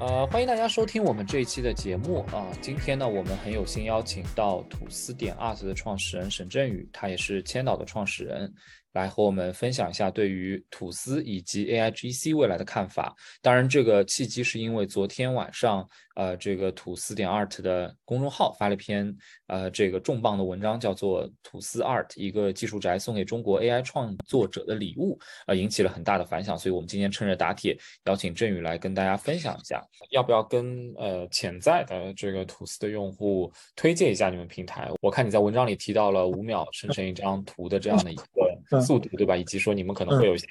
呃，欢迎大家收听我们这一期的节目啊。今天呢，我们很有幸邀请到吐司点 art 的创始人沈振宇，他也是千岛的创始人。来和我们分享一下对于吐司以及 AIGC 未来的看法。当然，这个契机是因为昨天晚上，呃，这个吐司点 art 的公众号发了一篇呃这个重磅的文章，叫做《吐司 art 一个技术宅送给中国 AI 创作者的礼物》，呃，引起了很大的反响。所以我们今天趁热打铁，邀请振宇来跟大家分享一下，要不要跟呃潜在的这个吐司的用户推荐一下你们平台？我看你在文章里提到了五秒生成一张图的这样的一个。速度对吧？以及说你们可能会有一些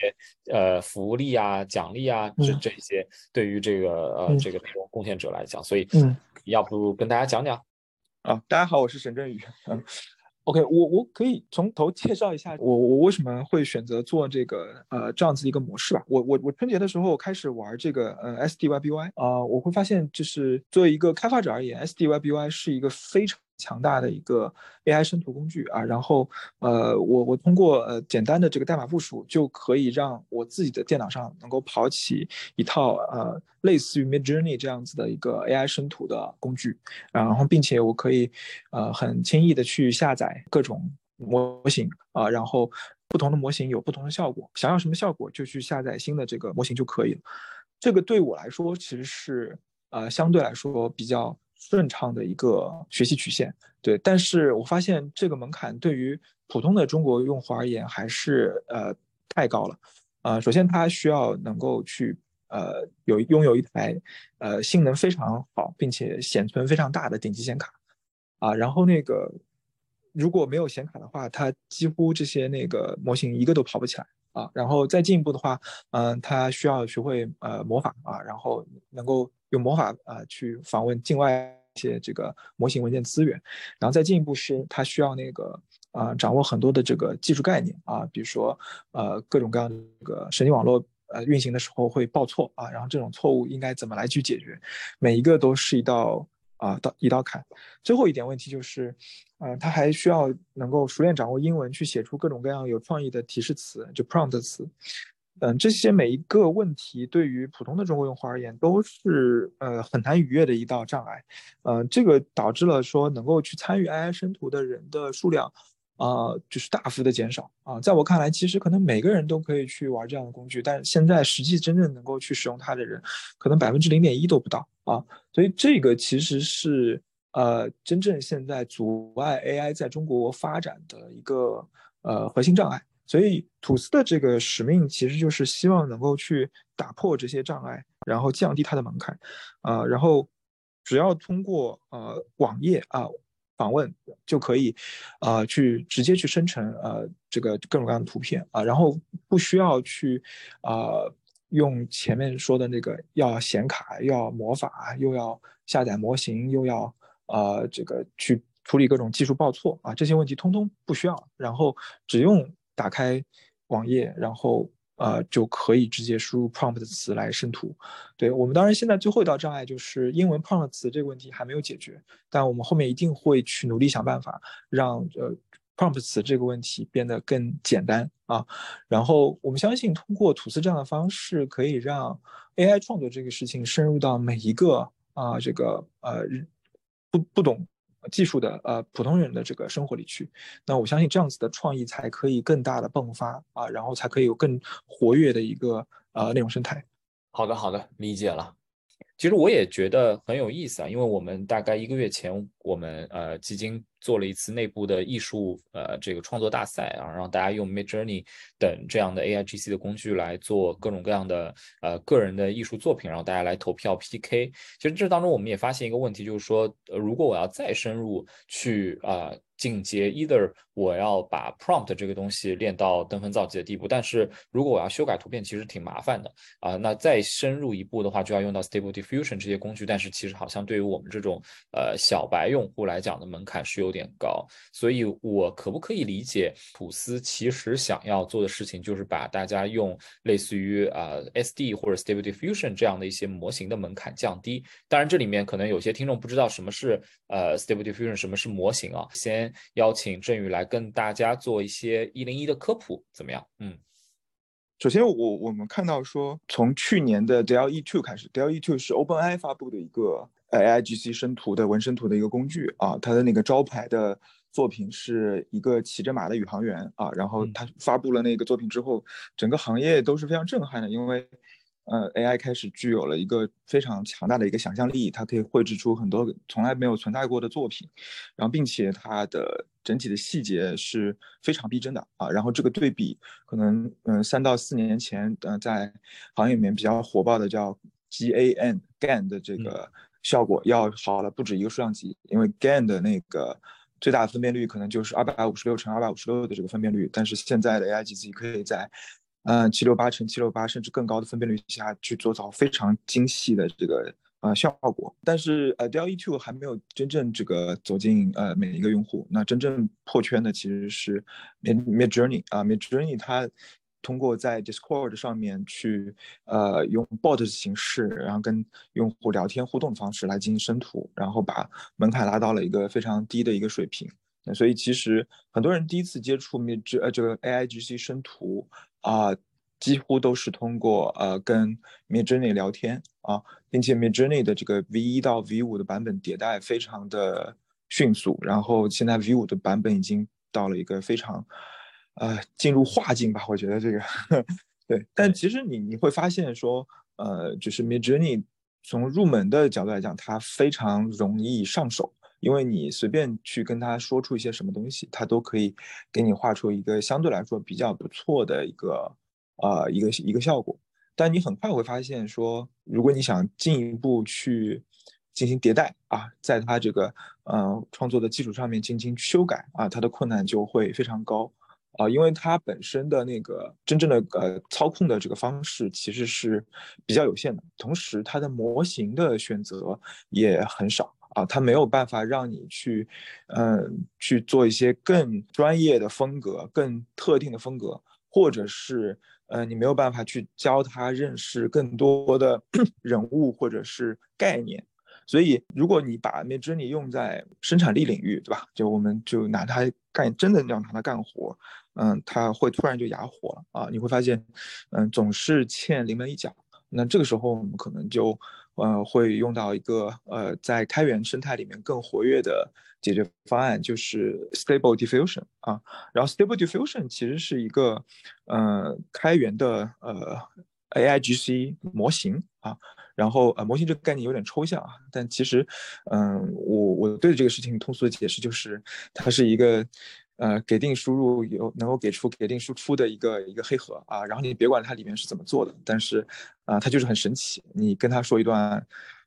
呃福利啊、奖励啊，这这些对于这个呃这个内容贡献者来讲，所以嗯，要不跟大家讲讲啊？大家好，我是沈振宇。嗯，OK，我我可以从头介绍一下我我为什么会选择做这个呃这样子一个模式吧。我我我春节的时候开始玩这个呃 SDYBY 啊，我会发现就是作为一个开发者而言，SDYBY 是一个非常。强大的一个 AI 生图工具啊，然后呃，我我通过呃简单的这个代码部署，就可以让我自己的电脑上能够跑起一套呃类似于 Midjourney 这样子的一个 AI 生图的工具，然后并且我可以呃很轻易的去下载各种模型啊，然后不同的模型有不同的效果，想要什么效果就去下载新的这个模型就可以了。这个对我来说其实是呃相对来说比较。顺畅的一个学习曲线，对，但是我发现这个门槛对于普通的中国用户而言还是呃太高了，呃，首先它需要能够去呃有拥有一台呃性能非常好并且显存非常大的顶级显卡，啊，然后那个如果没有显卡的话，它几乎这些那个模型一个都跑不起来。啊，然后再进一步的话，嗯，它需要学会呃魔法啊，然后能够。用魔法啊去访问境外一些这个模型文件资源，然后再进一步是它需要那个啊掌握很多的这个技术概念啊，比如说呃各种各样的这个神经网络呃运行的时候会报错啊，然后这种错误应该怎么来去解决，每一个都是一道啊道一道坎。最后一点问题就是，呃，它还需要能够熟练掌握英文去写出各种各样有创意的提示词，就 prompt 词。嗯，这些每一个问题对于普通的中国用户而言都是呃很难逾越的一道障碍，呃，这个导致了说能够去参与 AI 生图的人的数量，啊，就是大幅的减少啊。在我看来，其实可能每个人都可以去玩这样的工具，但现在实际真正能够去使用它的人，可能百分之零点一都不到啊。所以这个其实是呃真正现在阻碍 AI 在中国发展的一个呃核心障碍。所以，吐司的这个使命其实就是希望能够去打破这些障碍，然后降低它的门槛，啊，然后只要通过呃网页啊访问就可以，啊去直接去生成呃这个各种各样的图片啊，然后不需要去啊用前面说的那个要显卡、要魔法、又要下载模型、又要呃这个去处理各种技术报错啊，这些问题通通不需要，然后只用。打开网页，然后呃就可以直接输入 prompt 的词来生图。对我们当然现在最后一道障碍就是英文 prompt 词这个问题还没有解决，但我们后面一定会去努力想办法让呃 prompt 词这个问题变得更简单啊。然后我们相信通过吐司这样的方式，可以让 AI 创作这个事情深入到每一个啊这个呃不不懂。技术的呃普通人的这个生活里去，那我相信这样子的创意才可以更大的迸发啊，然后才可以有更活跃的一个呃内容生态。好的，好的，理解了。其实我也觉得很有意思啊，因为我们大概一个月前，我们呃基金做了一次内部的艺术呃这个创作大赛啊，让大家用 Midjourney 等这样的 A I G C 的工具来做各种各样的呃个人的艺术作品，然后大家来投票 P K。其实这当中我们也发现一个问题，就是说，呃，如果我要再深入去啊。进阶，either 我要把 prompt 这个东西练到登峰造极的地步，但是如果我要修改图片，其实挺麻烦的啊。那再深入一步的话，就要用到 Stable Diffusion 这些工具，但是其实好像对于我们这种呃小白用户来讲的门槛是有点高。所以我可不可以理解，普斯其实想要做的事情就是把大家用类似于啊 SD 或者 Stable Diffusion 这样的一些模型的门槛降低？当然，这里面可能有些听众不知道什么是呃 Stable Diffusion，什么是模型啊，先。邀请振宇来跟大家做一些一零一的科普，怎么样？嗯首先，我我们看到说，从去年的 DLE Two 开始，DLE Two 是 OpenAI 发布的一个 AIGC 生图的纹身图的一个工具啊，它的那个招牌的作品是一个骑着马的宇航员啊，然后他发布了那个作品之后，整个行业都是非常震撼的，因为。呃，AI 开始具有了一个非常强大的一个想象力，它可以绘制出很多从来没有存在过的作品，然后并且它的整体的细节是非常逼真的啊。然后这个对比可能，嗯，三到四年前，呃，在行业里面比较火爆的叫 GAN GAN 的这个效果要好了不止一个数量级，因为 GAN 的那个最大分辨率可能就是二百五十六乘二百五十六的这个分辨率，但是现在的 AI GC 可以在嗯，七六八乘七六八，甚至更高的分辨率下去做到非常精细的这个呃效果。但是呃，DALL-E 2还没有真正这个走进呃每一个用户。那真正破圈的其实是 Mid Midjourney 啊，Midjourney 它通过在 Discord 上面去呃用 bot 的形式，然后跟用户聊天互动的方式来进行生图，然后把门槛拉到了一个非常低的一个水平。那所以其实很多人第一次接触 Mid 呃这个 AIGC 生图。啊，几乎都是通过呃跟 Midjourney 聊天啊，并且 Midjourney 的这个 V 一到 V 五的版本迭代非常的迅速，然后现在 V 五的版本已经到了一个非常呃进入化境吧，我觉得这个 对。但其实你你会发现说，呃，就是 Midjourney 从入门的角度来讲，它非常容易上手。因为你随便去跟他说出一些什么东西，他都可以给你画出一个相对来说比较不错的一个呃一个一个效果。但你很快会发现说，如果你想进一步去进行迭代啊，在他这个呃创作的基础上面进行修改啊，它的困难就会非常高啊，因为它本身的那个真正的呃操控的这个方式其实是比较有限的，同时它的模型的选择也很少。啊，它没有办法让你去，嗯，去做一些更专业的风格、更特定的风格，或者是，呃，你没有办法去教他认识更多的 人物或者是概念。所以，如果你把 Midjourney 用在生产力领域，对吧？就我们就拿它干，真的让它干活，嗯，它会突然就哑火了啊！你会发现，嗯，总是欠临门一脚。那这个时候，我们可能就。呃，会用到一个呃，在开源生态里面更活跃的解决方案，就是 Stable Diffusion 啊。然后 Stable Diffusion 其实是一个呃开源的呃 AIGC 模型啊。然后呃，模型这个概念有点抽象啊，但其实嗯，我我对这个事情通俗的解释就是，它是一个。呃，给定输入有能够给出给定输出的一个一个黑盒啊，然后你别管它里面是怎么做的，但是啊，它就是很神奇。你跟他说一段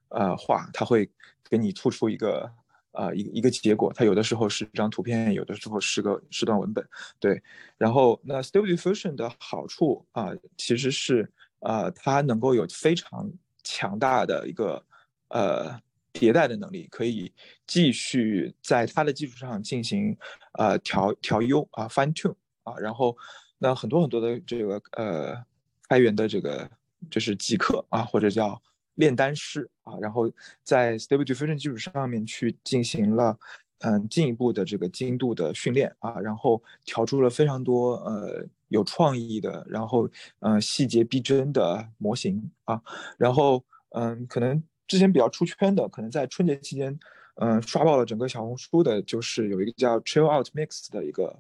呃话，他会给你吐出一个呃一一个结果。它有的时候是一张图片，有的时候是个是段文本。对，然后那 Stable Diffusion 的好处啊，其实是啊，它能够有非常强大的一个呃。迭代的能力可以继续在它的基础上进行呃调调优啊 fine tune 啊，然后那很多很多的这个呃开源的这个就是极客啊或者叫炼丹师啊，然后在 stable diffusion 基础上面去进行了嗯进一步的这个精度的训练啊，然后调出了非常多呃有创意的，然后嗯细节逼真的模型啊，然后嗯可能。之前比较出圈的，可能在春节期间，嗯，刷爆了整个小红书的，就是有一个叫 Chill Out Mix 的一个，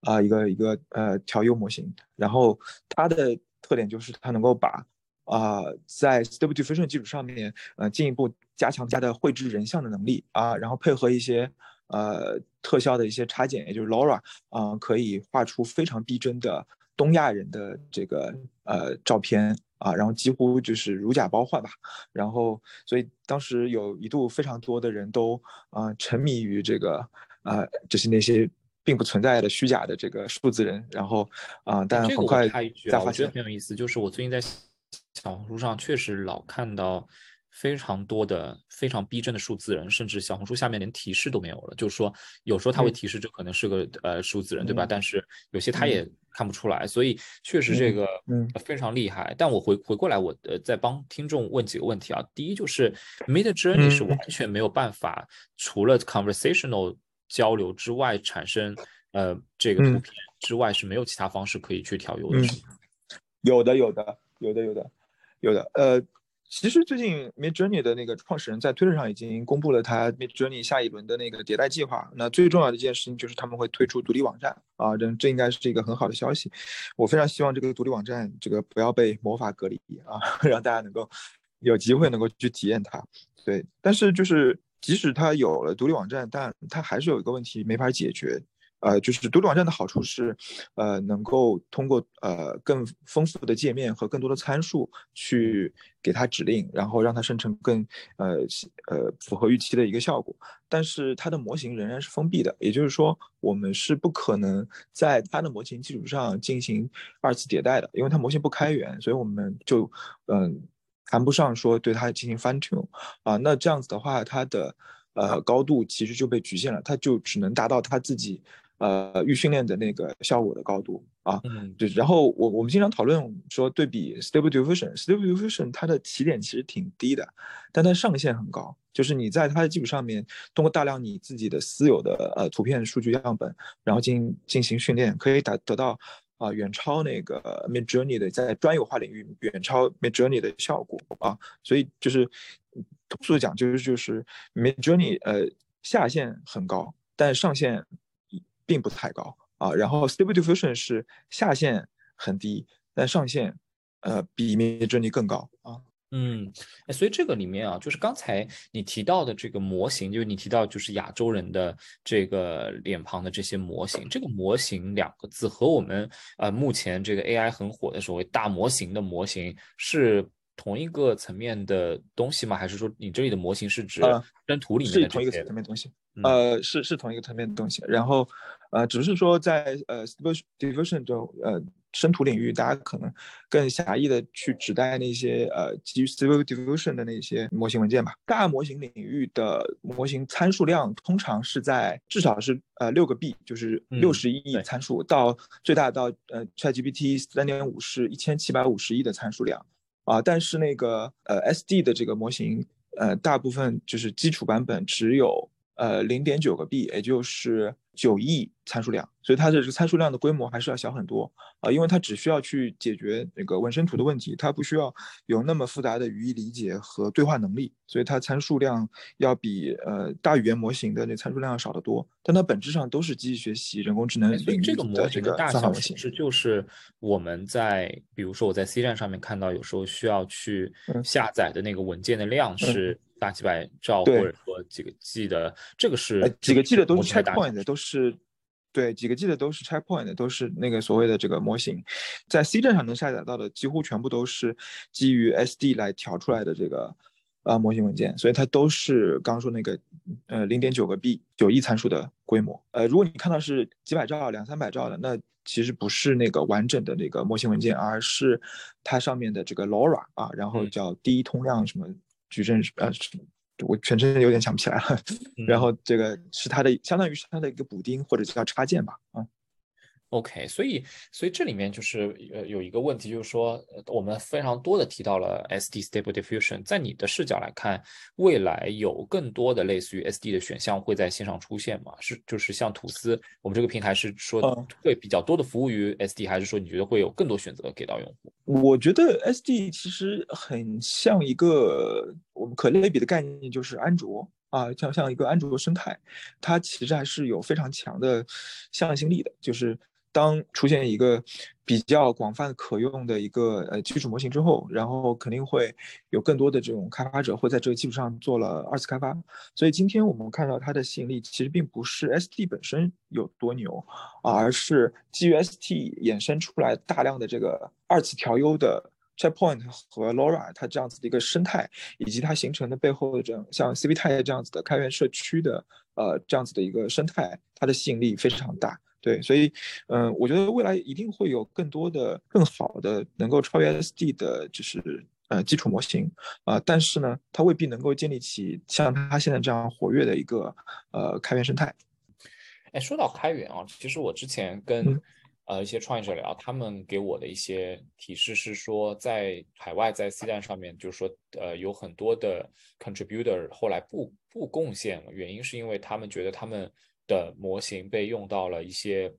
啊，一个一个呃调优模型。然后它的特点就是它能够把，啊，在 Stable Diffusion 基础上面，呃，进一步加强它的绘制人像的能力啊，然后配合一些呃特效的一些插件，也就是 LoRa 啊，可以画出非常逼真的东亚人的这个呃照片。啊，然后几乎就是如假包换吧，然后所以当时有一度非常多的人都啊沉迷于这个啊，就是那些并不存在的虚假的这个数字人，然后啊，但很快再发现很有意思，就是我最近在小红书上确实老看到。非常多的非常逼真的数字人，甚至小红书下面连提示都没有了。就是说，有时候他会提示这可能是个呃数字人，对吧？但是有些他也看不出来，所以确实这个非常厉害。但我回回过来，我呃再帮听众问几个问题啊。第一就是 Mid Journey 是完全没有办法除了 conversational 交流之外产生呃这个图片之外是没有其他方式可以去调优的。有的，有的，有的，有的，有的。呃，其实最近 Mid Journey 的那个创始人在推特上已经公布了他 Mid Journey 下一轮的那个迭代计划。那最重要的一件事情就是他们会推出独立网站啊，这这应该是一个很好的消息。我非常希望这个独立网站这个不要被魔法隔离啊，让大家能够有机会能够去体验它。对，但是就是即使它有了独立网站，但它还是有一个问题没法解决。呃，就是独立网站的好处是，呃，能够通过呃更丰富的界面和更多的参数去给它指令，然后让它生成更呃呃符合预期的一个效果。但是它的模型仍然是封闭的，也就是说，我们是不可能在它的模型基础上进行二次迭代的，因为它模型不开源，所以我们就嗯谈不上说对它进行 fine tune 啊。那这样子的话，它的呃高度其实就被局限了，它就只能达到它自己。呃，预训练的那个效果的高度啊，嗯对。然后我我们经常讨论说，对比 Stable Diffusion，Stable Diffusion 它的起点其实挺低的，但它上限很高。就是你在它的基础上面，通过大量你自己的私有的呃图片数据样本，然后进进行训练，可以达得到啊远超那个 Mid Journey 的在专有化领域远超 Mid Journey 的效果啊。所以就是通俗的讲，就是就是 Mid Journey 呃下限很高，但上限。并不太高啊，然后 Stable Diffusion 是下限很低，但上限呃比 Midjourney 更高啊。嗯，所以这个里面啊，就是刚才你提到的这个模型，就是你提到就是亚洲人的这个脸庞的这些模型，这个模型两个字和我们呃目前这个 AI 很火的所谓大模型的模型是同一个层面的东西吗？还是说你这里的模型是指真图里面的同一个层面东西？呃，是是同一个层面的东西，然后。呃，只是说在呃 Stable Diffusion 这种呃生图领域，大家可能更狭义的去指代那些呃基于 Stable Diffusion 的那些模型文件吧。大模型领域的模型参数量通常是在至少是呃六个 B，就是六十一亿参数，到最大到呃 ChatGPT 三点五是一千七百五十亿的参数量啊。但是那个呃 SD 的这个模型，呃大部分就是基础版本只有呃零点九个 B，也就是。九亿参数量，所以它的这个参数量的规模还是要小很多啊，因为它只需要去解决那个纹身图的问题，它不需要有那么复杂的语义理解和对话能力，所以它参数量要比呃大语言模型的那参数量要少得多。但它本质上都是机器学习、人工智能领域的这个模型的大小其实就是我们在比如说我在 C 站上面看到，有时候需要去下载的那个文件的量是。大几百兆或者说几个 G 的，这个是几个 G 的都是 checkpoint，都是对几个 G 的都是 checkpoint，都是那个所谓的这个模型，在 C 站上能下载到的几乎全部都是基于 SD 来调出来的这个呃模型文件，所以它都是刚刚说那个呃零点九个 B 九亿参数的规模。呃，如果你看到是几百兆、两三百兆的，那其实不是那个完整的那个模型文件，而是它上面的这个 LoRa 啊，然后叫第一通量什么。矩阵是呃，我全身有点想不起来了。然后这个是它的，相当于是它的一个补丁或者叫插件吧，啊。OK，所以所以这里面就是呃有一个问题，就是说我们非常多的提到了 SD Stable Diffusion，在你的视角来看，未来有更多的类似于 SD 的选项会在线上出现吗？是就是像吐司，我们这个平台是说会比较多的服务于 SD，还是说你觉得会有更多选择给到用户？我觉得 SD 其实很像一个我们可类比的概念，就是安卓啊，像像一个安卓生态，它其实还是有非常强的向心力的，就是。当出现一个比较广泛可用的一个呃基础模型之后，然后肯定会有更多的这种开发者会在这个基础上做了二次开发。所以今天我们看到它的吸引力，其实并不是 S T 本身有多牛，而是基于 ST 衍生出来大量的这个二次调优的 Checkpoint 和 LoRa 它这样子的一个生态，以及它形成的背后的这样像 CVT 这样子的开源社区的呃这样子的一个生态，它的吸引力非常大。对，所以，嗯，我觉得未来一定会有更多的、更好的能够超越 SD 的，就是呃基础模型啊，但是呢，它未必能够建立起像它现在这样活跃的一个呃开源生态。哎，说到开源啊，其实我之前跟呃一些创业者聊，他们给我的一些提示是说，在海外在 C 站上面，就是说呃有很多的 contributor 后来不不贡献了，原因是因为他们觉得他们。的模型被用到了一些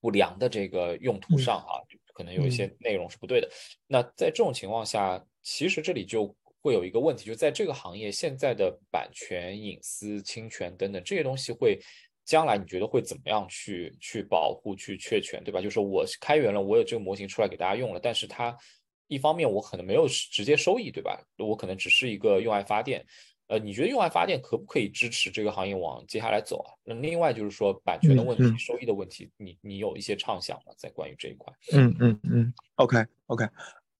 不良的这个用途上啊，可能有一些内容是不对的。那在这种情况下，其实这里就会有一个问题，就在这个行业现在的版权、隐私、侵权等等这些东西会。将来你觉得会怎么样去去保护、去确权，对吧？就是我开源了，我有这个模型出来给大家用了，但是它一方面我可能没有直接收益，对吧？我可能只是一个用爱发电。呃，你觉得用爱发电可不可以支持这个行业往接下来走啊？那另外就是说版权的问题、收益的问题，你你有一些畅想吗？在关于这一块？嗯嗯嗯，OK OK，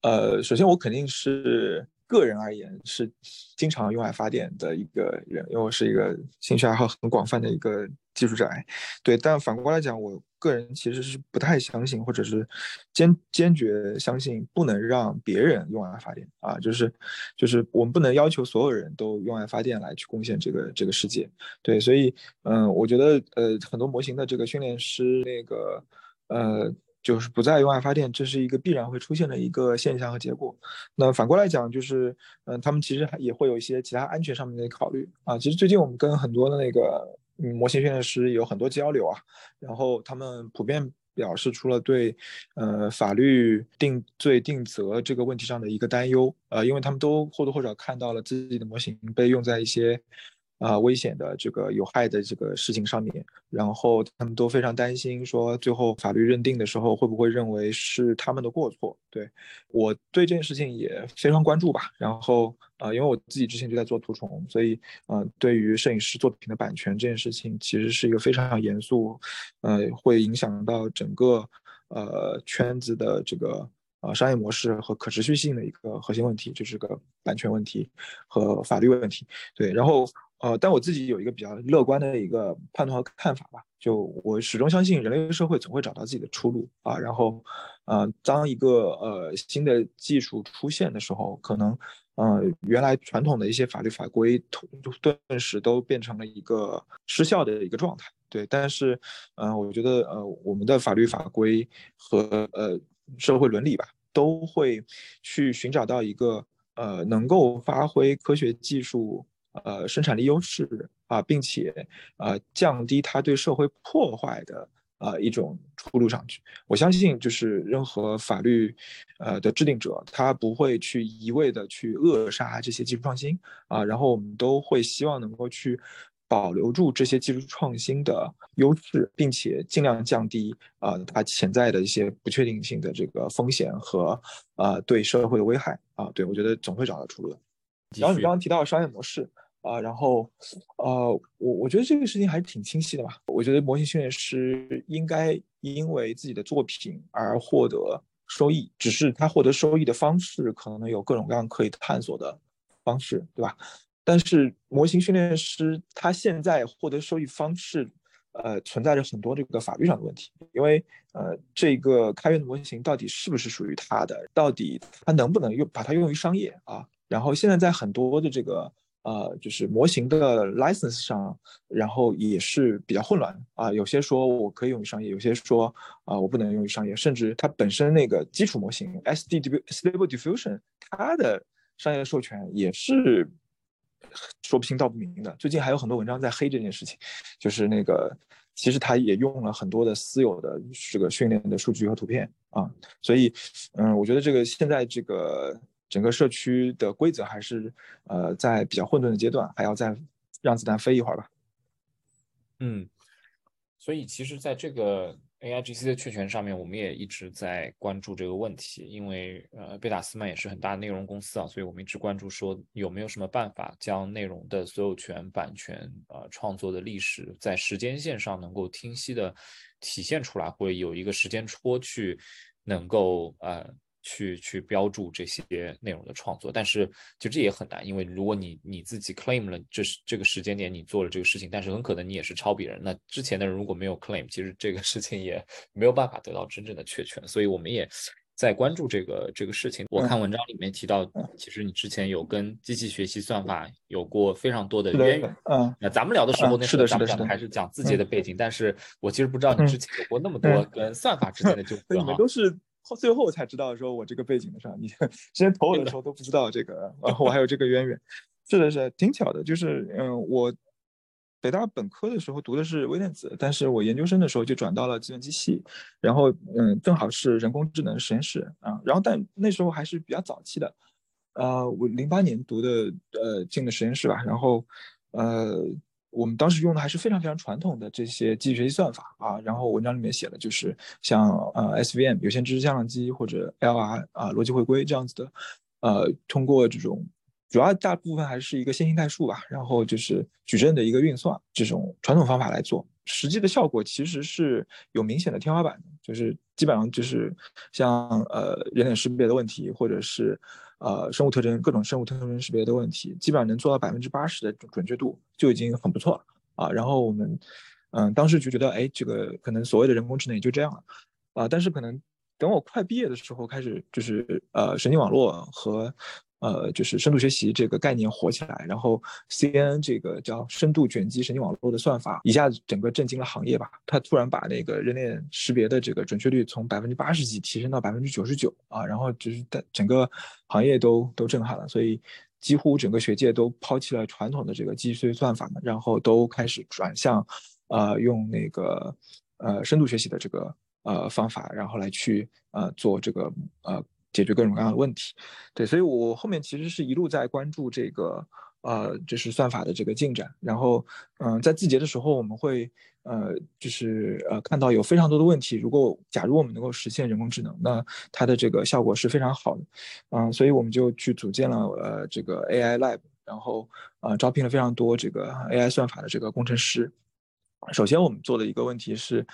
呃，首先我肯定是。个人而言是经常用爱发电的一个人，因为我是一个兴趣爱好很广泛的一个技术宅，对。但反过来讲，我个人其实是不太相信，或者是坚坚决相信不能让别人用爱发电啊，就是就是我们不能要求所有人都用爱发电来去贡献这个这个世界，对。所以嗯，我觉得呃很多模型的这个训练师那个呃。就是不再用爱发电，这是一个必然会出现的一个现象和结果。那反过来讲，就是嗯，他们其实也会有一些其他安全上面的考虑啊。其实最近我们跟很多的那个模型训练师有很多交流啊，然后他们普遍表示出了对呃法律定罪定责这个问题上的一个担忧呃，因为他们都或多或少看到了自己的模型被用在一些。啊，危险的这个有害的这个事情上面，然后他们都非常担心，说最后法律认定的时候会不会认为是他们的过错？对我对这件事情也非常关注吧。然后啊，因为我自己之前就在做图虫，所以呃，对于摄影师作品的版权这件事情，其实是一个非常严肃，呃，会影响到整个呃圈子的这个呃商业模式和可持续性的一个核心问题，就是个版权问题和法律问题。对，然后。呃，但我自己有一个比较乐观的一个判断和看法吧，就我始终相信人类社会总会找到自己的出路啊。然后，呃，当一个呃新的技术出现的时候，可能，呃，原来传统的一些法律法规顿顿时都变成了一个失效的一个状态。对，但是，呃，我觉得，呃，我们的法律法规和呃社会伦理吧，都会去寻找到一个呃能够发挥科学技术。呃，生产力优势啊，并且呃，降低它对社会破坏的呃一种出路上去。我相信，就是任何法律呃的制定者，他不会去一味的去扼杀这些技术创新啊。然后我们都会希望能够去保留住这些技术创新的优势，并且尽量降低啊它潜在的一些不确定性的这个风险和呃对社会的危害啊。对我觉得总会找到出路的。然后你刚刚提到商业模式。啊，然后，呃，我我觉得这个事情还是挺清晰的吧。我觉得模型训练师应该因为自己的作品而获得收益，只是他获得收益的方式可能有各种各样可以探索的方式，对吧？但是模型训练师他现在获得收益方式，呃，存在着很多这个法律上的问题，因为呃，这个开源的模型到底是不是属于他的？到底他能不能用把它用于商业啊？然后现在在很多的这个。呃，就是模型的 license 上，然后也是比较混乱啊。有些说我可以用于商业，有些说啊我不能用于商业，甚至它本身那个基础模型 SD Stable Diffusion，它的商业授权也是说不清道不明的。最近还有很多文章在黑这件事情，就是那个其实它也用了很多的私有的这个训练的数据和图片啊。所以，嗯，我觉得这个现在这个。整个社区的规则还是呃在比较混沌的阶段，还要再让子弹飞一会儿吧。嗯，所以其实在这个 A I G C 的确权上面，我们也一直在关注这个问题，因为呃贝塔斯曼也是很大的内容公司啊，所以我们一直关注说有没有什么办法将内容的所有权、版权呃创作的历史在时间线上能够清晰的体现出来，或有一个时间戳去能够呃。去去标注这些内容的创作，但是其实这也很难，因为如果你你自己 claim 了这是这个时间点你做了这个事情，但是很可能你也是抄别人，那之前的人如果没有 claim，其实这个事情也 没有办法得到真正的确权，所以我们也在关注这个这个事情。我看文章里面提到，其实你之前有跟机器学习算法有过非常多的渊源。嗯，那咱们聊的时候，那是的，是的，是的，还是讲自己的背景，但是我其实不知道你之前有过那么多跟算法之间的纠葛哈。都是。后最后才知道说我这个背景的事儿，你 之前投我的时候都不知道这个，我还有这个渊源，是的是挺巧的，就是嗯我北大本科的时候读的是微电子，但是我研究生的时候就转到了计算机系，然后嗯，正好是人工智能实验室啊，然后但那时候还是比较早期的，呃，我零八年读的呃进的实验室吧，然后呃。我们当时用的还是非常非常传统的这些机器学习算法啊，然后文章里面写的就是像呃 SVM 有线支持向量机或者 LR 啊逻辑回归这样子的，呃，通过这种主要大部分还是一个线性代数吧，然后就是矩阵的一个运算这种传统方法来做，实际的效果其实是有明显的天花板，就是基本上就是像呃人脸识别的问题或者是。呃，生物特征各种生物特征识别的问题，基本上能做到百分之八十的准确度就已经很不错了啊。然后我们，嗯，当时就觉得，哎，这个可能所谓的人工智能也就这样了啊。但是可能等我快毕业的时候，开始就是呃，神经网络和。呃，就是深度学习这个概念火起来，然后 CNN 这个叫深度卷积神经网络的算法一下子整个震惊了行业吧。它突然把那个人脸识别的这个准确率从百分之八十几提升到百分之九十九啊，然后就是在整个行业都都震撼了，所以几乎整个学界都抛弃了传统的这个机器算法，然后都开始转向，呃，用那个呃深度学习的这个呃方法，然后来去呃做这个呃。解决各种各样的问题，对，所以我后面其实是一路在关注这个，呃，就是算法的这个进展。然后，嗯，在字节的时候，我们会，呃，就是呃，看到有非常多的问题。如果假如我们能够实现人工智能，那它的这个效果是非常好的，嗯，所以我们就去组建了呃这个 AI Lab，然后呃招聘了非常多这个 AI 算法的这个工程师。首先，我们做的一个问题是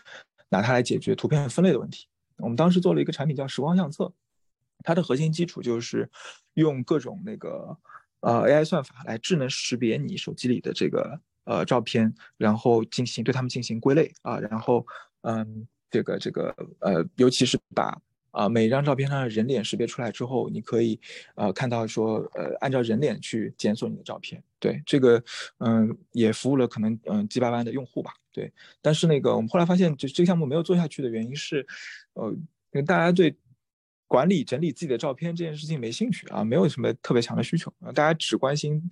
拿它来解决图片分类的问题。我们当时做了一个产品叫时光相册。它的核心基础就是用各种那个呃 AI 算法来智能识别你手机里的这个呃照片，然后进行对它们进行归类啊，然后嗯这个这个呃尤其是把啊每一张照片上的人脸识别出来之后，你可以呃看到说呃按照人脸去检索你的照片，对这个嗯也服务了可能嗯几百万的用户吧，对，但是那个我们后来发现就这个项目没有做下去的原因是呃因为大家对。管理整理自己的照片这件事情没兴趣啊，没有什么特别强的需求啊，大家只关心，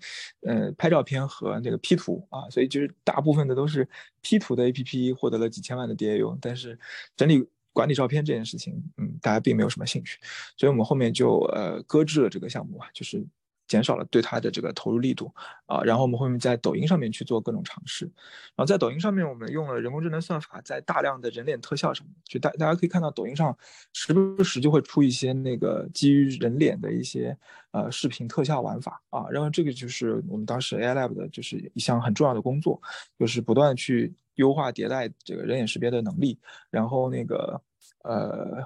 呃，拍照片和那个 P 图啊，所以就是大部分的都是 P 图的 APP 获得了几千万的 DAU，但是整理管理照片这件事情，嗯，大家并没有什么兴趣，所以我们后面就呃搁置了这个项目啊，就是。减少了对它的这个投入力度啊，然后我们后面在抖音上面去做各种尝试，然后在抖音上面我们用了人工智能算法，在大量的人脸特效上面，就大大家可以看到抖音上时不时就会出一些那个基于人脸的一些呃视频特效玩法啊，然后这个就是我们当时 AI Lab 的就是一项很重要的工作，就是不断去优化迭代这个人脸识别的能力，然后那个呃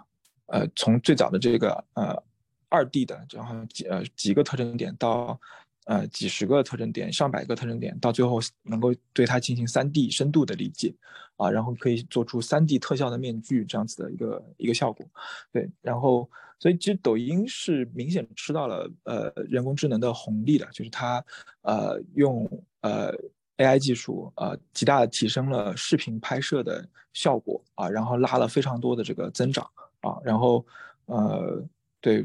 呃从最早的这个呃。二 D 的，然后几呃几个特征点到，呃几十个特征点，上百个特征点，到最后能够对它进行三 D 深度的理解，啊，然后可以做出三 D 特效的面具这样子的一个一个效果，对，然后所以其实抖音是明显吃到了呃人工智能的红利的，就是它呃用呃 AI 技术呃极大的提升了视频拍摄的效果啊，然后拉了非常多的这个增长啊，然后呃对。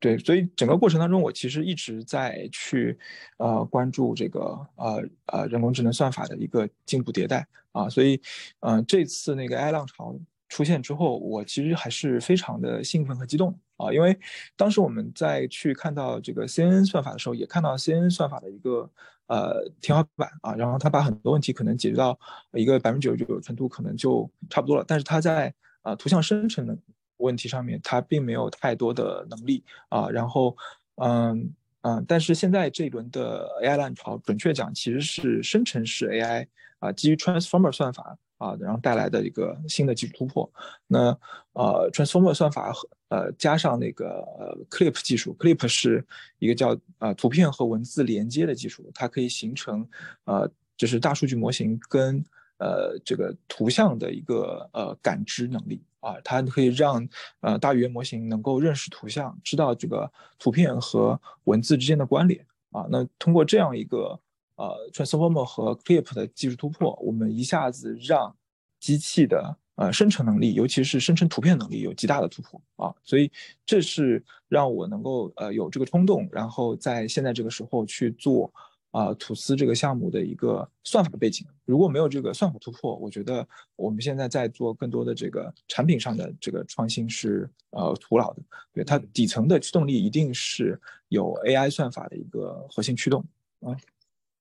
对，所以整个过程当中，我其实一直在去，呃，关注这个呃呃人工智能算法的一个进步迭代啊，所以，嗯，这次那个 AI 浪潮出现之后，我其实还是非常的兴奋和激动啊，因为当时我们在去看到这个 CNN 算法的时候，也看到 CNN 算法的一个呃天花板啊，然后它把很多问题可能解决到一个百分之九十九程度，可能就差不多了，但是它在啊图像生成的。问题上面，它并没有太多的能力啊，然后，嗯嗯，但是现在这一轮的 AI 浪潮，准确讲其实是生成式 AI 啊，基于 Transformer 算法啊，然后带来的一个新的技术突破。那呃，Transformer 算法和呃加上那个呃 Clip 技术，Clip 是一个叫呃图片和文字连接的技术，它可以形成呃就是大数据模型跟呃这个图像的一个呃感知能力。啊，它可以让呃大语言模型能够认识图像，知道这个图片和文字之间的关联啊。那通过这样一个呃 transformer 和 clip 的技术突破，我们一下子让机器的呃生成能力，尤其是生成图片能力有极大的突破啊。所以这是让我能够呃有这个冲动，然后在现在这个时候去做啊，吐司这个项目的一个算法的背景。如果没有这个算法突破，我觉得我们现在在做更多的这个产品上的这个创新是呃徒劳的。对它底层的驱动力一定是有 AI 算法的一个核心驱动啊。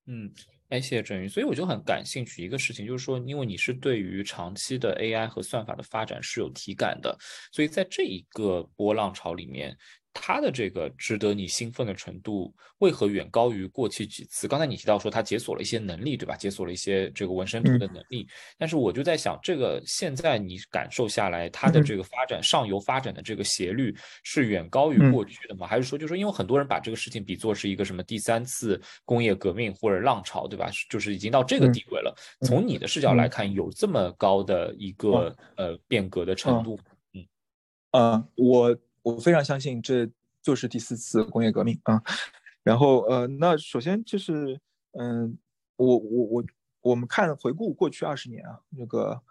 嗯，哎，谢谢振宇。所以我就很感兴趣一个事情，就是说，因为你是对于长期的 AI 和算法的发展是有体感的，所以在这一个波浪潮里面。它的这个值得你兴奋的程度，为何远高于过去几次？刚才你提到说它解锁了一些能力，对吧？解锁了一些这个纹身图的能力。但是我就在想，这个现在你感受下来，它的这个发展上游发展的这个斜率是远高于过去的吗？还是说，就是说，因为很多人把这个事情比作是一个什么第三次工业革命或者浪潮，对吧？就是已经到这个地位了。从你的视角来看，有这么高的一个呃变革的程度？嗯，呃，我。我非常相信这就是第四次工业革命啊，然后呃，那首先就是，嗯，我我我我们看回顾过去二十年啊，那个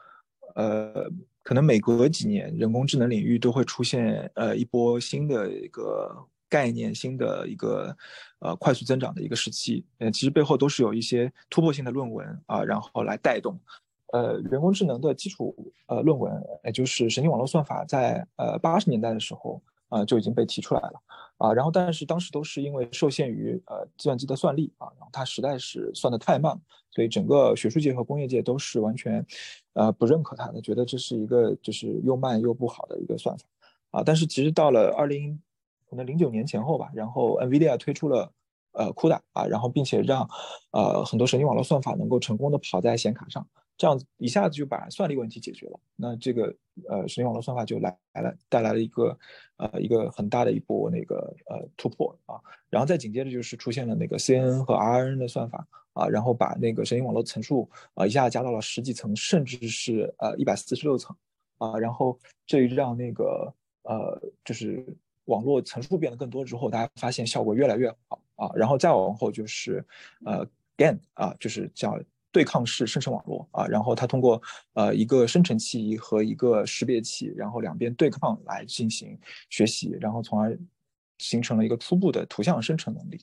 呃，可能每隔几年人工智能领域都会出现呃一波新的一个概念，新的一个呃快速增长的一个时期，嗯，其实背后都是有一些突破性的论文啊，然后来带动。呃，人工智能的基础呃论文，也就是神经网络算法，在呃八十年代的时候啊就已经被提出来了啊。然后，但是当时都是因为受限于呃计算机的算力啊，然后它实在是算的太慢，所以整个学术界和工业界都是完全呃不认可它的，觉得这是一个就是又慢又不好的一个算法啊。但是其实到了二零可能零九年前后吧，然后 NVIDIA 推出了呃 CUDA 啊，然后并且让呃很多神经网络算法能够成功的跑在显卡上。这样子一下子就把算力问题解决了，那这个呃神经网络算法就来来了，带来了一个呃一个很大的一波那个呃突破啊，然后再紧接着就是出现了那个 CNN 和 RNN 的算法啊，然后把那个神经网络层数啊一下加到了十几层，甚至是呃一百四十六层。啊，然后这让那个呃就是网络层数变得更多之后，大家发现效果越来越好。啊，然后再往后就是呃 GAN 啊，就是叫。对抗式生成网络啊，然后它通过呃一个生成器和一个识别器，然后两边对抗来进行学习，然后从而形成了一个初步的图像生成能力。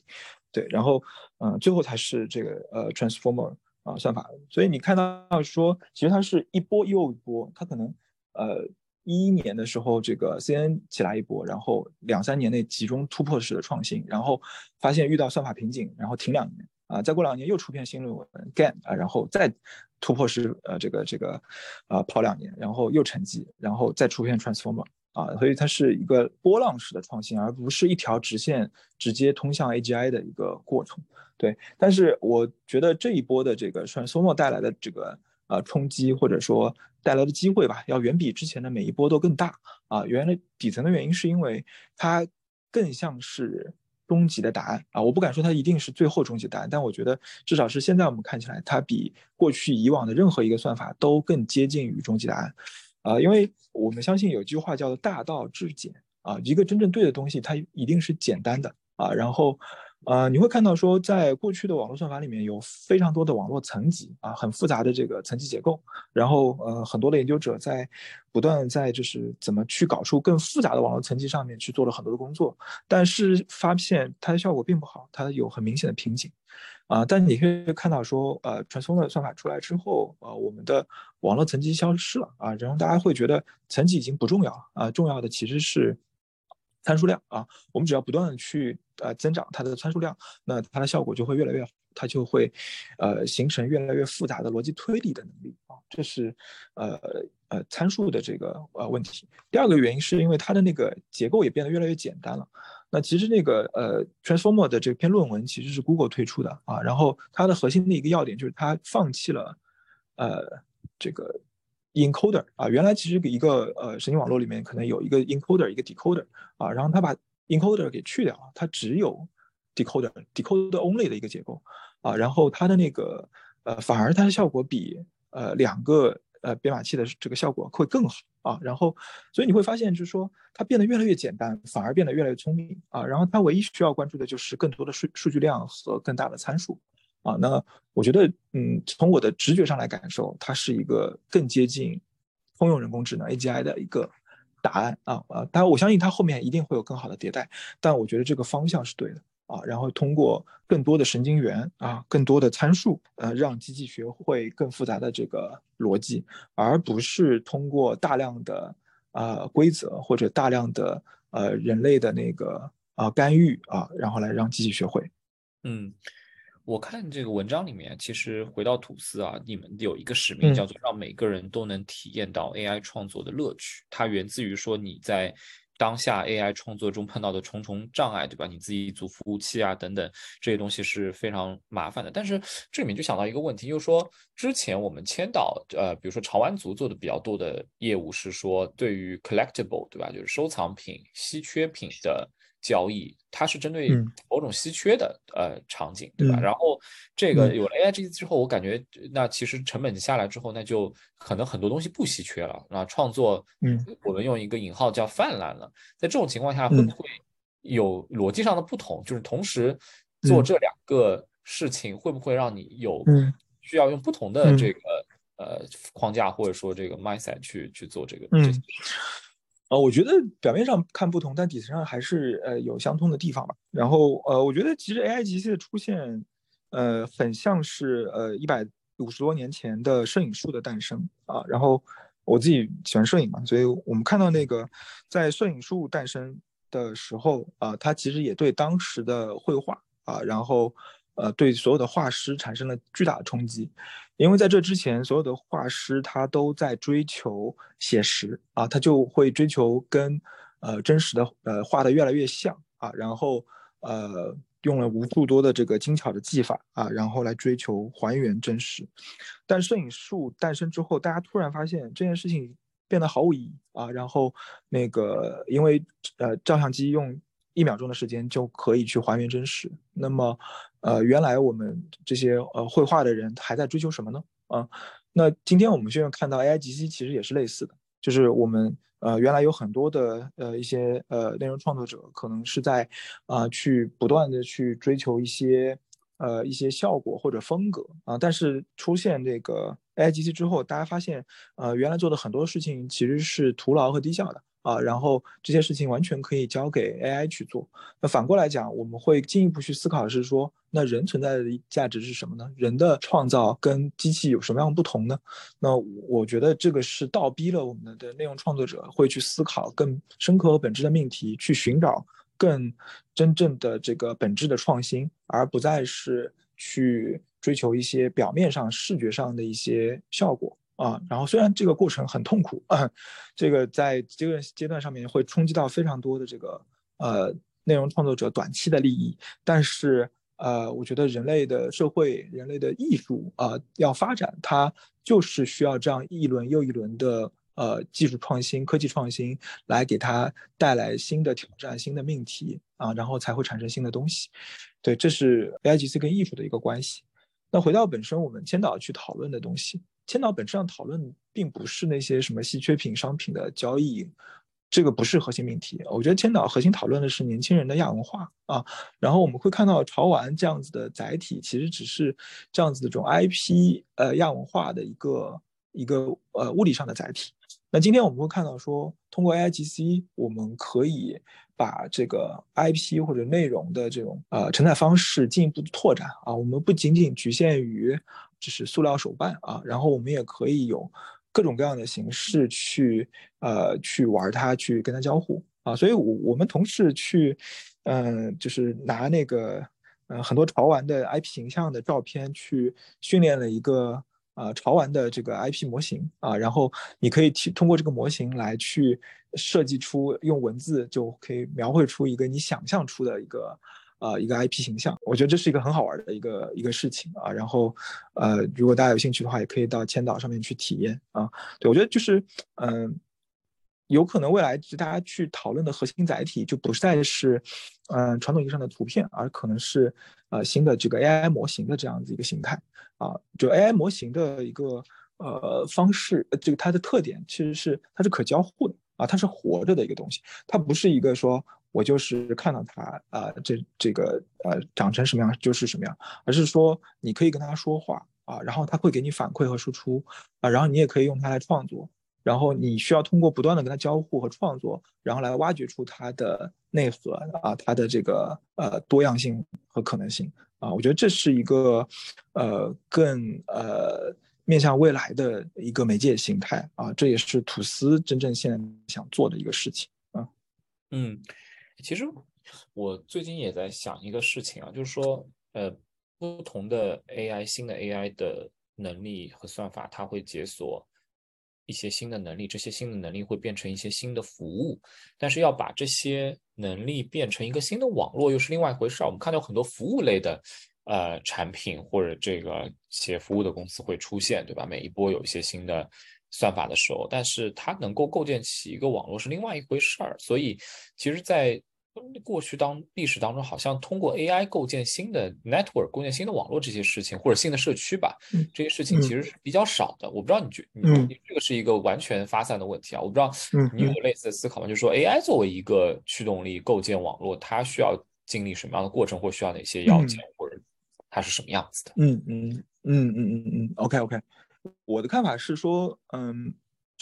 对，然后嗯，最后才是这个呃 transformer 啊算法。所以你看到说，其实它是一波又一波，它可能呃一一年的时候这个 C N 起来一波，然后两三年内集中突破式的创新，然后发现遇到算法瓶颈，然后停两年。啊，再过两年又出篇新论文，GAN 啊，然后再突破是呃这个这个，啊跑两年，然后又沉寂，然后再出篇 Transformer 啊，所以它是一个波浪式的创新，而不是一条直线直接通向 AGI 的一个过程。对，但是我觉得这一波的这个 Transformer 带来的这个呃冲击或者说带来的机会吧，要远比之前的每一波都更大啊。原来底层的原因是因为它更像是。终极的答案啊，我不敢说它一定是最后终极答案，但我觉得至少是现在我们看起来，它比过去以往的任何一个算法都更接近于终极答案，啊，因为我们相信有句话叫做大道至简啊，一个真正对的东西，它一定是简单的啊，然后。呃，你会看到说，在过去的网络算法里面有非常多的网络层级啊，很复杂的这个层级结构。然后，呃，很多的研究者在不断在就是怎么去搞出更复杂的网络层级上面去做了很多的工作，但是发现它的效果并不好，它有很明显的瓶颈。啊，但你可以看到说，呃，Transformer 算法出来之后，呃，我们的网络层级消失了啊，然后大家会觉得层级已经不重要了啊，重要的其实是。参数量啊，我们只要不断的去呃增长它的参数量，那它的效果就会越来越好，它就会呃形成越来越复杂的逻辑推理的能力啊，这是呃呃参数的这个呃问题。第二个原因是因为它的那个结构也变得越来越简单了。那其实那个呃 Transformer 的这篇论文其实是 Google 推出的啊，然后它的核心的一个要点就是它放弃了呃这个。Encoder 啊，原来其实一个呃神经网络里面可能有一个 encoder，一个 decoder 啊，然后它把 encoder 给去掉了，它只有 decoder，decoder only 的一个结构啊，然后它的那个呃反而它的效果比呃两个呃编码器的这个效果会更好啊，然后所以你会发现就是说它变得越来越简单，反而变得越来越聪明啊，然后它唯一需要关注的就是更多的数数据量和更大的参数。啊，那我觉得，嗯，从我的直觉上来感受，它是一个更接近通用人工智能 AGI 的一个答案啊啊！当然，我相信它后面一定会有更好的迭代，但我觉得这个方向是对的啊，然后通过更多的神经元啊，更多的参数，呃，让机器学会更复杂的这个逻辑，而不是通过大量的啊规则或者大量的呃人类的那个啊干预啊，然后来让机器学会。嗯，我看这个文章里面，其实回到吐司啊，你们有一个使命叫做让每个人都能体验到 AI 创作的乐趣，它源自于说你在。当下 AI 创作中碰到的重重障碍，对吧？你自己组服务器啊，等等这些东西是非常麻烦的。但是这里面就想到一个问题，就是说之前我们千岛，呃，比如说潮玩族做的比较多的业务是说，对于 collectible，对吧？就是收藏品、稀缺品的。交易，它是针对某种稀缺的呃场景，对吧？然后这个有了 A I G 之后，我感觉那其实成本下来之后，那就可能很多东西不稀缺了。那创作，嗯，我们用一个引号叫泛滥了。在这种情况下，会不会有逻辑上的不同？就是同时做这两个事情，会不会让你有需要用不同的这个呃框架或者说这个 mindset 去去做这个？嗯。呃，我觉得表面上看不同，但底层上还是呃有相通的地方吧。然后呃，我觉得其实 AI 机器的出现，呃，很像是呃一百五十多年前的摄影术的诞生啊。然后我自己喜欢摄影嘛，所以我们看到那个在摄影术诞生的时候啊，它其实也对当时的绘画啊，然后。呃，对所有的画师产生了巨大的冲击，因为在这之前，所有的画师他都在追求写实啊，他就会追求跟呃真实的呃画的越来越像啊，然后呃用了无数多的这个精巧的技法啊，然后来追求还原真实。但摄影术诞生之后，大家突然发现这件事情变得毫无意义啊，然后那个因为呃照相机用。一秒钟的时间就可以去还原真实。那么，呃，原来我们这些呃绘画的人还在追求什么呢？啊，那今天我们现在看到 A I G C 其实也是类似的，就是我们呃原来有很多的呃一些呃内容创作者可能是在啊去不断的去追求一些呃一些效果或者风格啊，但是出现这个 A I G C 之后，大家发现呃原来做的很多事情其实是徒劳和低效的。啊，然后这些事情完全可以交给 AI 去做。那反过来讲，我们会进一步去思考，是说，那人存在的价值是什么呢？人的创造跟机器有什么样的不同呢？那我觉得这个是倒逼了我们的内容创作者会去思考更深刻和本质的命题，去寻找更真正的这个本质的创新，而不再是去追求一些表面上视觉上的一些效果。啊，然后虽然这个过程很痛苦啊，这个在这个阶段上面会冲击到非常多的这个呃内容创作者短期的利益，但是呃，我觉得人类的社会、人类的艺术啊要发展，它就是需要这样一轮又一轮的呃技术创新、科技创新来给它带来新的挑战、新的命题啊，然后才会产生新的东西。对，这是 A I G C 跟艺术的一个关系。那回到本身我们千岛去讨论的东西。千岛本质上讨论并不是那些什么稀缺品商品的交易，这个不是核心命题。我觉得千岛核心讨论的是年轻人的亚文化啊。然后我们会看到潮玩这样子的载体，其实只是这样子的这种 IP 呃亚文化的一个一个呃物理上的载体。那今天我们会看到说，通过 AIGC，我们可以把这个 IP 或者内容的这种呃承载方式进一步的拓展啊。我们不仅仅局限于。就是塑料手办啊，然后我们也可以有各种各样的形式去呃去玩它，去跟它交互啊。所以，我我们同事去，嗯，就是拿那个呃很多潮玩的 IP 形象的照片去训练了一个呃潮玩的这个 IP 模型啊。然后你可以提通过这个模型来去设计出用文字就可以描绘出一个你想象出的一个。啊，一个 IP 形象，我觉得这是一个很好玩的一个一个事情啊。然后，呃，如果大家有兴趣的话，也可以到千岛上面去体验啊。对我觉得就是，嗯，有可能未来就大家去讨论的核心载体就不再是，嗯，传统意义上的图片，而可能是呃新的这个 AI 模型的这样子一个形态啊。就 AI 模型的一个呃方式，这个它的特点其实是它是可交互的啊，它是活着的一个东西，它不是一个说。我就是看到它啊，这这个呃长成什么样就是什么样，而是说你可以跟他说话啊，然后他会给你反馈和输出啊，然后你也可以用它来创作，然后你需要通过不断的跟他交互和创作，然后来挖掘出它的内核啊，它的这个呃多样性和可能性。啊，我觉得这是一个呃更呃面向未来的一个媒介形态。啊，这也是吐司真正现在想做的一个事情。啊。嗯，其实我最近也在想一个事情啊，就是说呃不同的 AI 新的 AI 的能力和算法，它会解锁。一些新的能力，这些新的能力会变成一些新的服务，但是要把这些能力变成一个新的网络，又是另外一回事儿。我们看到很多服务类的呃产品或者这个企业服务的公司会出现，对吧？每一波有一些新的算法的时候，但是它能够构建起一个网络是另外一回事儿。所以，其实，在过去当历史当中，好像通过 AI 构建新的 network、构建新的网络这些事情，或者新的社区吧，这些事情其实是比较少的。我不知道你觉，你这个是一个完全发散的问题啊。我不知道你有类似的思考吗？就是说 AI 作为一个驱动力构建网络，它需要经历什么样的过程，或需要哪些要件，或者它是什么样子的？嗯嗯嗯嗯嗯嗯。OK OK，我的看法是说，嗯。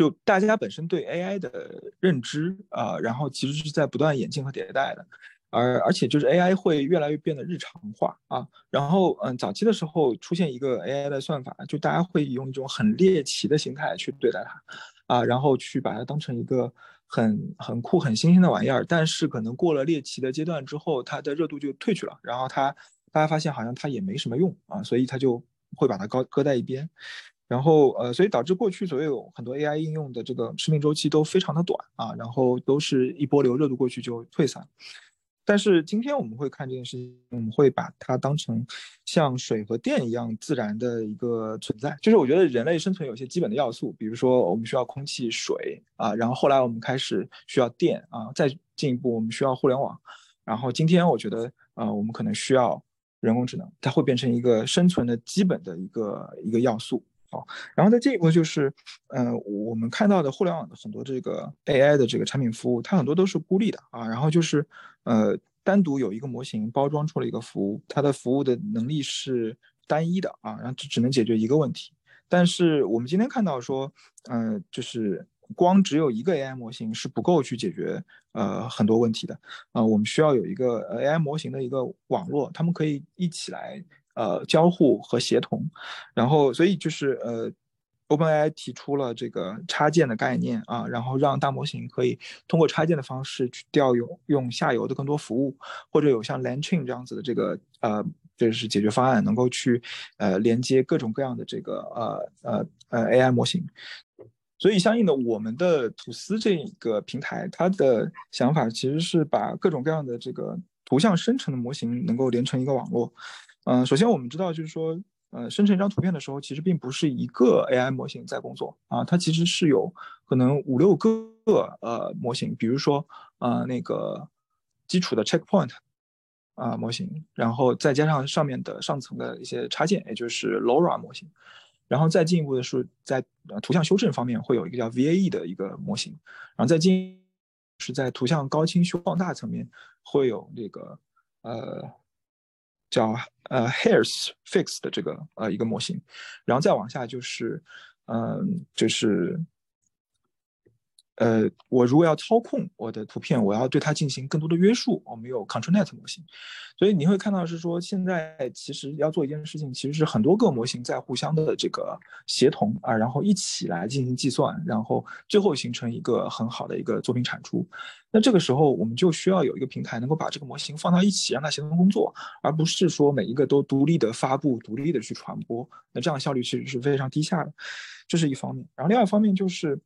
就大家本身对 AI 的认知啊，然后其实是在不断演进和迭代的，而而且就是 AI 会越来越变得日常化啊，然后嗯，早期的时候出现一个 AI 的算法，就大家会用一种很猎奇的心态去对待它，啊，然后去把它当成一个很很酷、很新鲜的玩意儿，但是可能过了猎奇的阶段之后，它的热度就退去了，然后它大家发现好像它也没什么用啊，所以它就会把它搁搁在一边。然后呃，所以导致过去所有很多 AI 应用的这个生命周期都非常的短啊，然后都是一波流热度过去就退散。但是今天我们会看这件事情，我们会把它当成像水和电一样自然的一个存在。就是我觉得人类生存有些基本的要素，比如说我们需要空气、水啊，然后后来我们开始需要电啊，再进一步我们需要互联网，然后今天我觉得呃，我们可能需要人工智能，它会变成一个生存的基本的一个一个要素。好，然后再进一步就是，呃，我们看到的互联网的很多这个 AI 的这个产品服务，它很多都是孤立的啊，然后就是，呃，单独有一个模型包装出了一个服务，它的服务的能力是单一的啊，然后只只能解决一个问题。但是我们今天看到说，呃，就是光只有一个 AI 模型是不够去解决呃很多问题的啊，我们需要有一个 AI 模型的一个网络，他们可以一起来。呃，交互和协同，然后所以就是呃，OpenAI 提出了这个插件的概念啊，然后让大模型可以通过插件的方式去调用用下游的更多服务，或者有像 l a n c h i n 这样子的这个呃，就是解决方案，能够去呃连接各种各样的这个呃呃呃 AI 模型。所以相应的，我们的吐司这个平台，它的想法其实是把各种各样的这个图像生成的模型能够连成一个网络。嗯，首先我们知道，就是说，呃，生成一张图片的时候，其实并不是一个 AI 模型在工作啊，它其实是有可能五六个呃模型，比如说呃那个基础的 checkpoint 啊模型，然后再加上上面的上层的一些插件，也就是 LoRa 模型，然后再进一步的是在图像修正方面会有一个叫 VAE 的一个模型，然后再进是在图像高清修放大层面会有这个呃。叫呃 Hairs Fix 的这个呃一个模型，然后再往下就是，嗯，就是。呃，我如果要操控我的图片，我要对它进行更多的约束。我们有 ControlNet 模型，所以你会看到是说，现在其实要做一件事情，其实是很多个模型在互相的这个协同啊，然后一起来进行计算，然后最后形成一个很好的一个作品产出。那这个时候，我们就需要有一个平台能够把这个模型放到一起，让它协同工作，而不是说每一个都独立的发布、独立的去传播。那这样效率其实是非常低下的，这是一方面。然后另外一方面就是。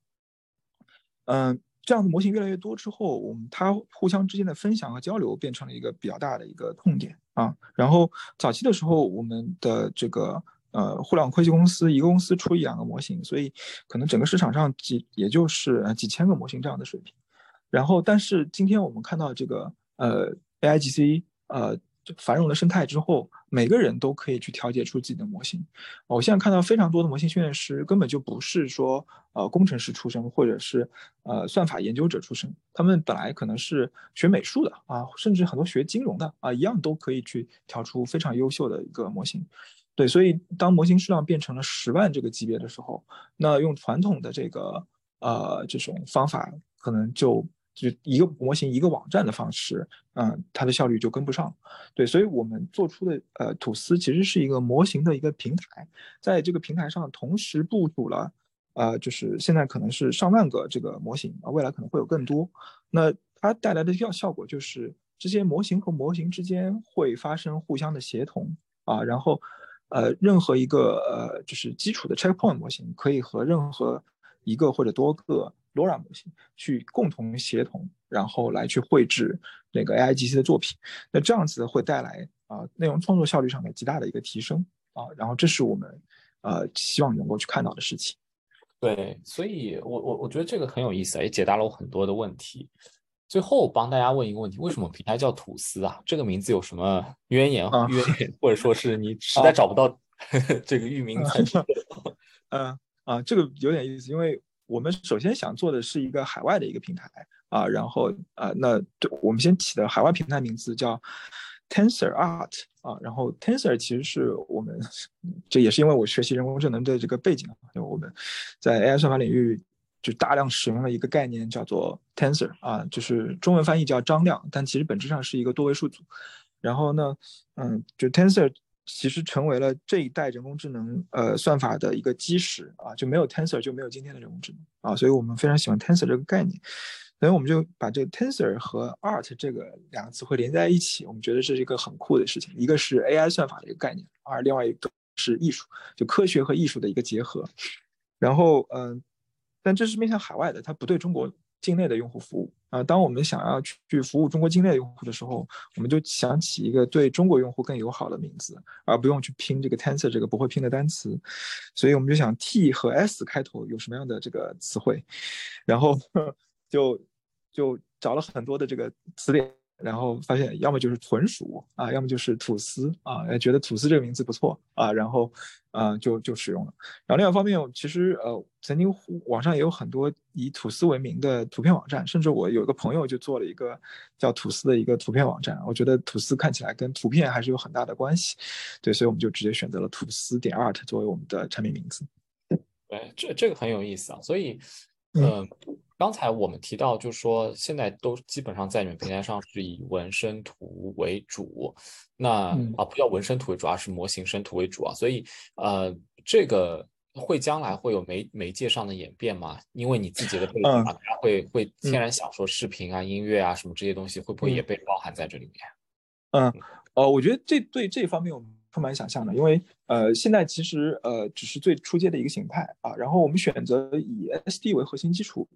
嗯，这样的模型越来越多之后，我们它互相之间的分享和交流变成了一个比较大的一个痛点啊。然后早期的时候，我们的这个呃互联网科技公司一个公司出一两个模型，所以可能整个市场上几也就是几千个模型这样的水平。然后，但是今天我们看到这个呃 AIGC 呃。繁荣的生态之后，每个人都可以去调节出自己的模型。我现在看到非常多的模型训练师根本就不是说呃工程师出身，或者是呃算法研究者出身，他们本来可能是学美术的啊，甚至很多学金融的啊，一样都可以去调出非常优秀的一个模型。对，所以当模型数量变成了十万这个级别的时候，那用传统的这个呃这种方法可能就就一个模型一个网站的方式，嗯，它的效率就跟不上。对，所以我们做出的呃吐司其实是一个模型的一个平台，在这个平台上同时部署了，呃，就是现在可能是上万个这个模型啊，未来可能会有更多。那它带来的效效果就是这些模型和模型之间会发生互相的协同啊，然后呃，任何一个呃就是基础的 checkpoint 模型可以和任何一个或者多个。LoRa 模型去共同协同，然后来去绘制那个 AIGC 的作品，那这样子会带来啊内容创作效率上面极大的一个提升啊，然后这是我们呃希望能够去看到的事情。对，所以我我我觉得这个很有意思，也解答了我很多的问题。最后帮大家问一个问题：为什么平台叫吐司啊？这个名字有什么渊源？渊源或者说是你 实在找不到 这个域名？嗯啊，这个有点意思，因为。我们首先想做的是一个海外的一个平台啊，然后啊，那我们先起的海外平台名字叫 Tensor Art 啊，然后 Tensor 其实是我们这也是因为我学习人工智能的这个背景，因为我们在 AI 算法领域就大量使用了一个概念叫做 Tensor 啊，就是中文翻译叫张量，但其实本质上是一个多维数组。然后呢，嗯，就 Tensor。其实成为了这一代人工智能呃算法的一个基石啊，就没有 Tensor 就没有今天的人工智能啊，所以我们非常喜欢 Tensor 这个概念，所以我们就把这个 Tensor 和 Art 这个两个词汇连在一起，我们觉得这是一个很酷的事情，一个是 AI 算法的一个概念，而另外一个是艺术，就科学和艺术的一个结合，然后嗯，但这是面向海外的，它不对中国。境内的用户服务啊，当我们想要去服务中国境内用户的时候，我们就想起一个对中国用户更友好的名字，而不用去拼这个 tensor 这个不会拼的单词，所以我们就想 T 和 S 开头有什么样的这个词汇，然后 就就找了很多的这个词典。然后发现，要么就是豚鼠啊，要么就是吐司啊，觉得吐司这个名字不错啊，然后，呃，就就使用了。然后另外一方面，其实呃，曾经网上也有很多以吐司为名的图片网站，甚至我有一个朋友就做了一个叫吐司的一个图片网站。我觉得吐司看起来跟图片还是有很大的关系，对，所以我们就直接选择了吐司点 art 作为我们的产品名字。对，这这个很有意思啊，所以，嗯。刚才我们提到，就是说现在都基本上在你们平台上是以纹身图为主，那啊不叫纹身图为主，而是模型生图为主啊。所以呃，这个会将来会有媒媒介上的演变吗？因为你自己的背景啊，会会天然想说视频啊、音乐啊什么这些东西，会不会也被包含在这里面？嗯，呃，我觉得这对这方面我们充满想象的，因为呃现在其实呃只是最初阶的一个形态啊，然后我们选择以 SD 为核心基础。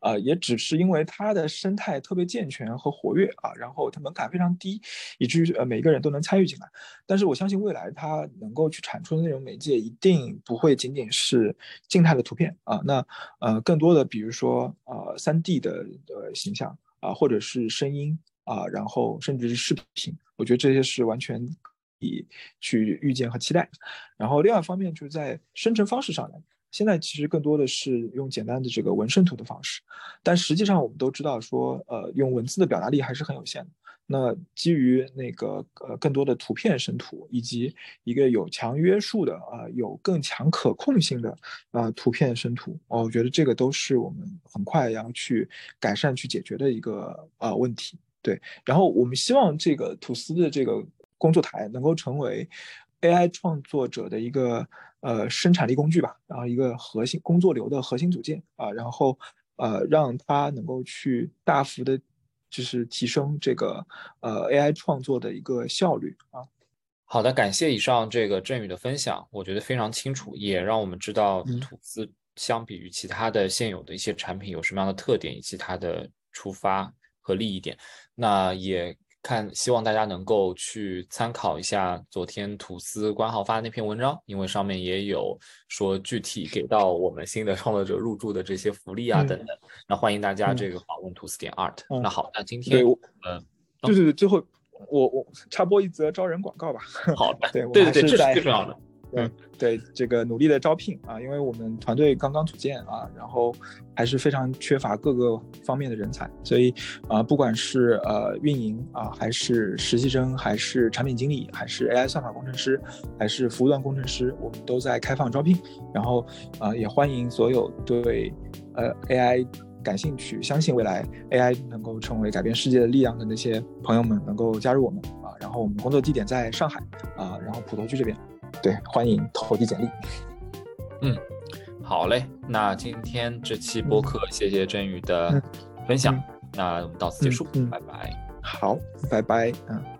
啊，也只是因为它的生态特别健全和活跃啊，然后它门槛非常低，以至于呃每个人都能参与进来。但是我相信未来它能够去产出的内容媒介一定不会仅仅是静态的图片啊，那呃更多的比如说呃三 D 的呃形象啊，或者是声音啊，然后甚至是视频，我觉得这些是完全可以去预见和期待。然后另外一方面就是在生成方式上来。现在其实更多的是用简单的这个纹身图的方式，但实际上我们都知道说，呃，用文字的表达力还是很有限的。那基于那个呃更多的图片生图，以及一个有强约束的啊，有更强可控性的啊图片生图，哦，我觉得这个都是我们很快要去改善、去解决的一个啊问题。对，然后我们希望这个吐司的这个工作台能够成为 AI 创作者的一个。呃，生产力工具吧，然后一个核心工作流的核心组件啊，然后呃，让它能够去大幅的，就是提升这个呃 AI 创作的一个效率啊。好的，感谢以上这个振宇的分享，我觉得非常清楚，也让我们知道吐司相比于其他的现有的一些产品有什么样的特点，以及它的出发和利益点。那也。看，希望大家能够去参考一下昨天吐司官号发的那篇文章，因为上面也有说具体给到我们新的创作者入驻的这些福利啊等等。那欢迎大家这个访问吐司点 art。那好，那今天嗯，对对对，最后我我插播一则招人广告吧。好的，对对对，这是最重要的。嗯，对这个努力的招聘啊，因为我们团队刚刚组建啊，然后还是非常缺乏各个方面的人才，所以啊，不管是呃运营啊，还是实习生，还是产品经理，还是 AI 算法工程师，还是服务端工程师，我们都在开放招聘。然后啊，也欢迎所有对呃 AI 感兴趣、相信未来 AI 能够成为改变世界的力量的那些朋友们，能够加入我们啊。然后我们工作地点在上海啊，然后普陀区这边，对，欢迎投递简历。嗯，好嘞，那今天这期播客，谢谢振宇的分享，那我们到此结束，拜拜。好，拜拜，嗯。